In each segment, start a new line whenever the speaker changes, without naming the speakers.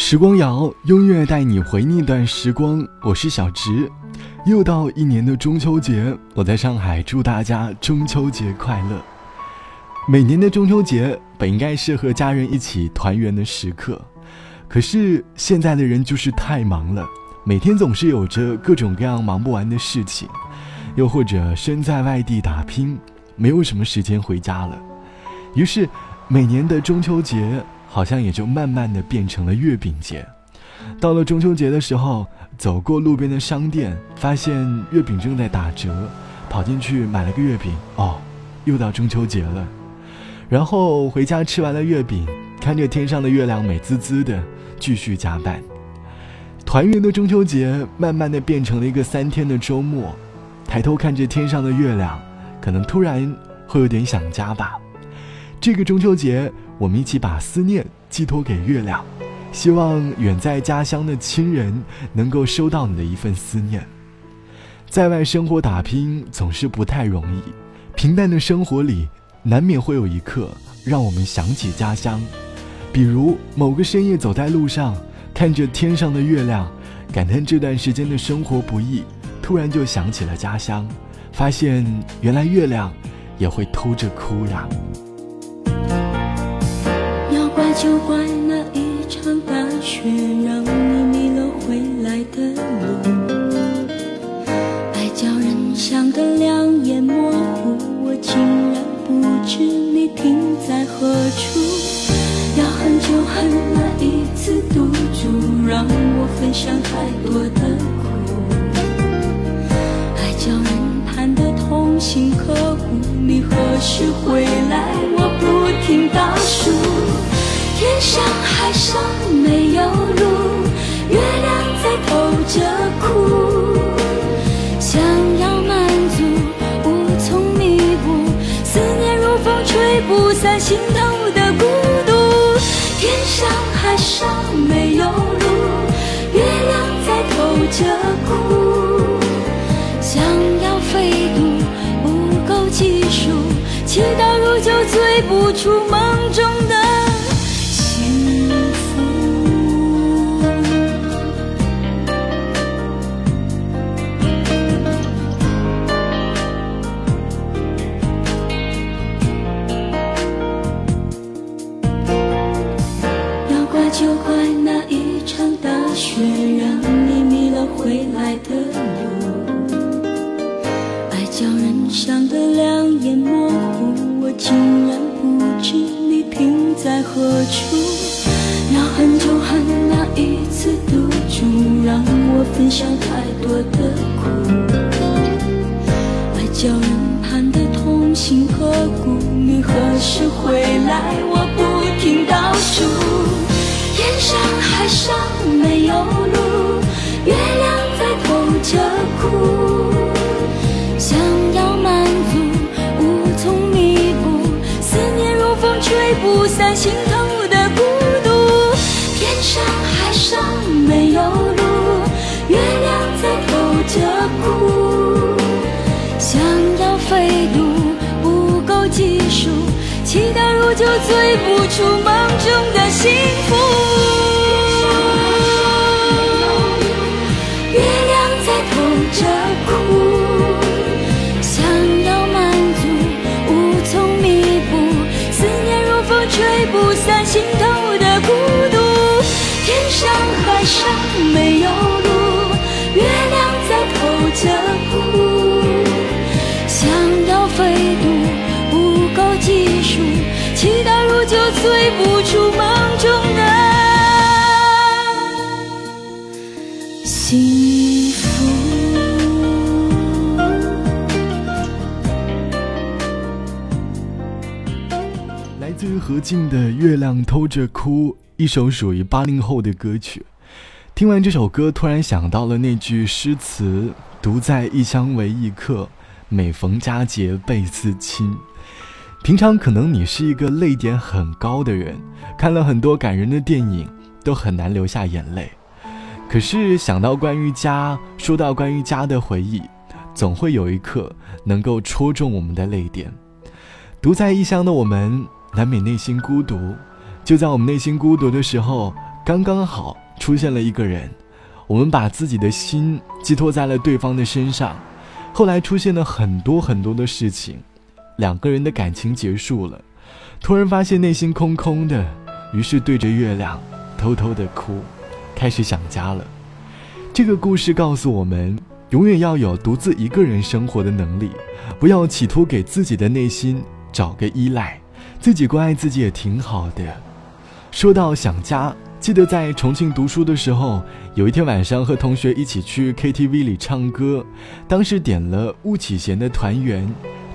时光谣，音乐带你回那段时光。我是小直，又到一年的中秋节，我在上海祝大家中秋节快乐。每年的中秋节本应该是和家人一起团圆的时刻，可是现在的人就是太忙了，每天总是有着各种各样忙不完的事情，又或者身在外地打拼，没有什么时间回家了。于是，每年的中秋节。好像也就慢慢的变成了月饼节。到了中秋节的时候，走过路边的商店，发现月饼正在打折，跑进去买了个月饼。哦，又到中秋节了。然后回家吃完了月饼，看着天上的月亮美滋滋的，继续加班。团圆的中秋节，慢慢的变成了一个三天的周末。抬头看着天上的月亮，可能突然会有点想家吧。这个中秋节。我们一起把思念寄托给月亮，希望远在家乡的亲人能够收到你的一份思念。在外生活打拼总是不太容易，平淡的生活里难免会有一刻让我们想起家乡。比如某个深夜走在路上，看着天上的月亮，感叹这段时间的生活不易，突然就想起了家乡，发现原来月亮也会偷着哭呀。
就怪那一场大雪，让你迷了回来的路。爱叫人想得两眼模糊，我竟然不知你停在何处。要恨就恨那一次赌注，让我分享太多的苦。爱叫人盼得痛心刻骨，你何时回来？上没有路，月亮在偷着哭。想要满足，无从弥补，思念如风吹不散心头的孤独。天上海上没有路，月亮在偷着哭。想要飞渡，不够技术，祈祷如酒醉不出梦中的。分享太多的苦。爱叫人盼得痛心刻骨，你何时回来？我不停倒数。天上海上没有路，月亮在偷着哭。想要满足，无从弥补，思念如风吹不散心头的孤独，天上海上没有。飞度不够，技术期待如酒，醉不出梦中的幸福。
何静的《月亮偷着哭》，一首属于八零后的歌曲。听完这首歌，突然想到了那句诗词：“独在异乡为异客，每逢佳节倍思亲。”平常可能你是一个泪点很高的人，看了很多感人的电影，都很难流下眼泪。可是想到关于家，说到关于家的回忆，总会有一刻能够戳中我们的泪点。独在异乡的我们，难免内心孤独。就在我们内心孤独的时候，刚刚好出现了一个人，我们把自己的心寄托在了对方的身上，后来出现了很多很多的事情，两个人的感情结束了，突然发现内心空空的，于是对着月亮偷偷的哭，开始想家了。这个故事告诉我们，永远要有独自一个人生活的能力，不要企图给自己的内心找个依赖，自己关爱自己也挺好的。说到想家。记得在重庆读书的时候，有一天晚上和同学一起去 KTV 里唱歌，当时点了巫启贤的《团圆》，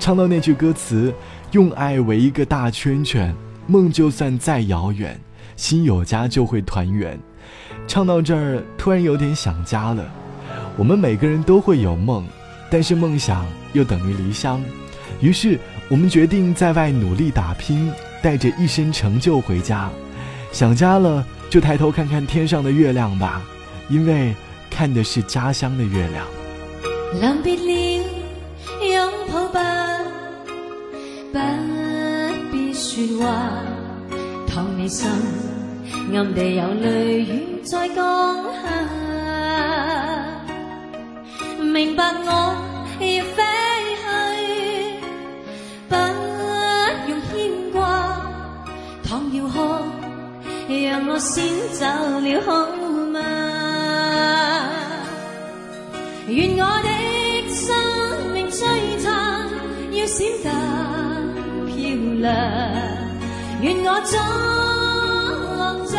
唱到那句歌词“用爱围一个大圈圈，梦就算再遥远，心有家就会团圆”，唱到这儿突然有点想家了。我们每个人都会有梦，但是梦想又等于离乡，于是我们决定在外努力打拼，带着一身成就回家。想家了。就抬头看看天上的月亮吧，因为看的是家乡的月亮。
临别了，拥抱吧，不必说话。倘你心暗地有泪雨在降下，明白我要飞先走了好吗？愿我的生命璀璨，要闪得漂亮。愿我作着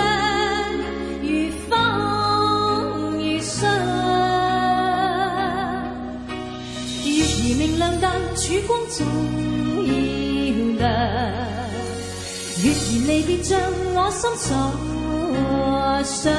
如风如霜。月儿明亮，但曙光总要亮。月儿离别，像我心所想。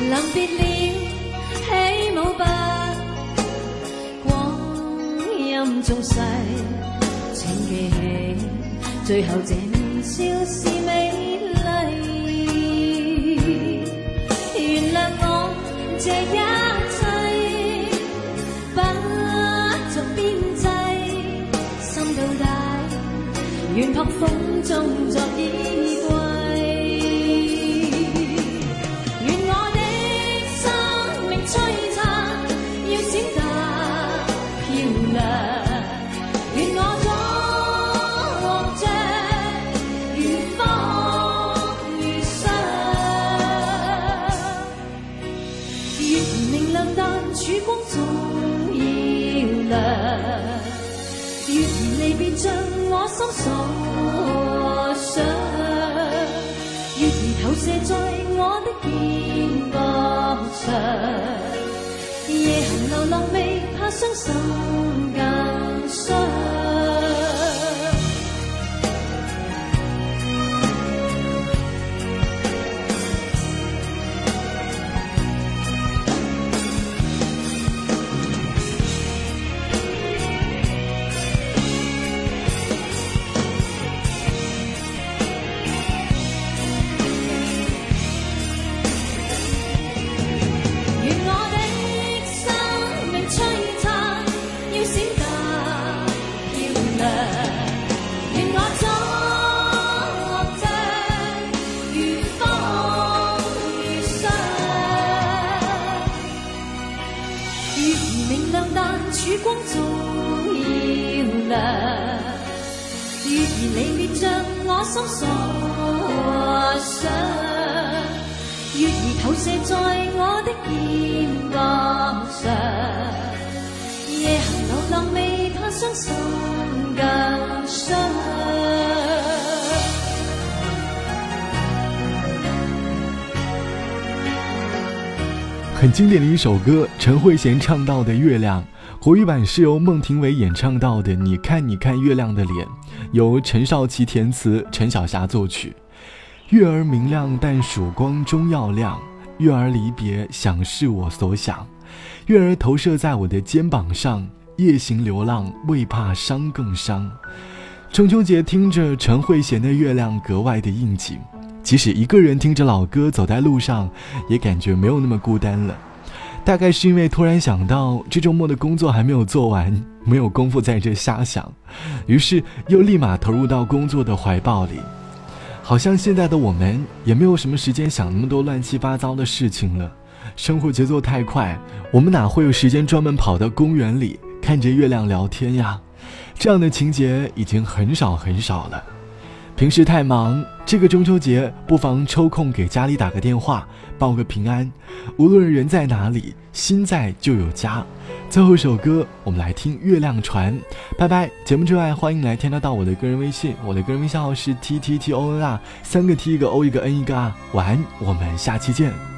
临别了，起舞吧，光阴纵逝。记起，最后这微笑是美丽。原谅我这一切，不作边际，心到底，愿扑风中再夜行流浪未怕伤心更伤。心所想，月儿投射在我的肩膀上，夜行流浪未怕伤心更伤。
很经典的一首歌，陈慧娴唱到的《月亮》，国语版是由孟庭苇演唱到的《你看你看月亮的脸》，由陈少琪填词，陈小霞作曲。月儿明亮，但曙光终要亮。月儿离别，想是我所想。月儿投射在我的肩膀上，夜行流浪，未怕伤更伤。中秋节听着陈慧娴的《月亮》格外的应景，即使一个人听着老歌走在路上，也感觉没有那么孤单了。大概是因为突然想到这周末的工作还没有做完，没有功夫在这瞎想，于是又立马投入到工作的怀抱里。好像现在的我们也没有什么时间想那么多乱七八糟的事情了，生活节奏太快，我们哪会有时间专门跑到公园里看着月亮聊天呀？这样的情节已经很少很少了。平时太忙，这个中秋节不妨抽空给家里打个电话，报个平安。无论人在哪里，心在就有家。最后一首歌，我们来听《月亮船》。拜拜！节目之外，欢迎来添加到我的个人微信，我的个人微信号是 t t t o n 啊三个 t 一个 o 一个 n 一个 r。晚安，我们下期见。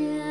小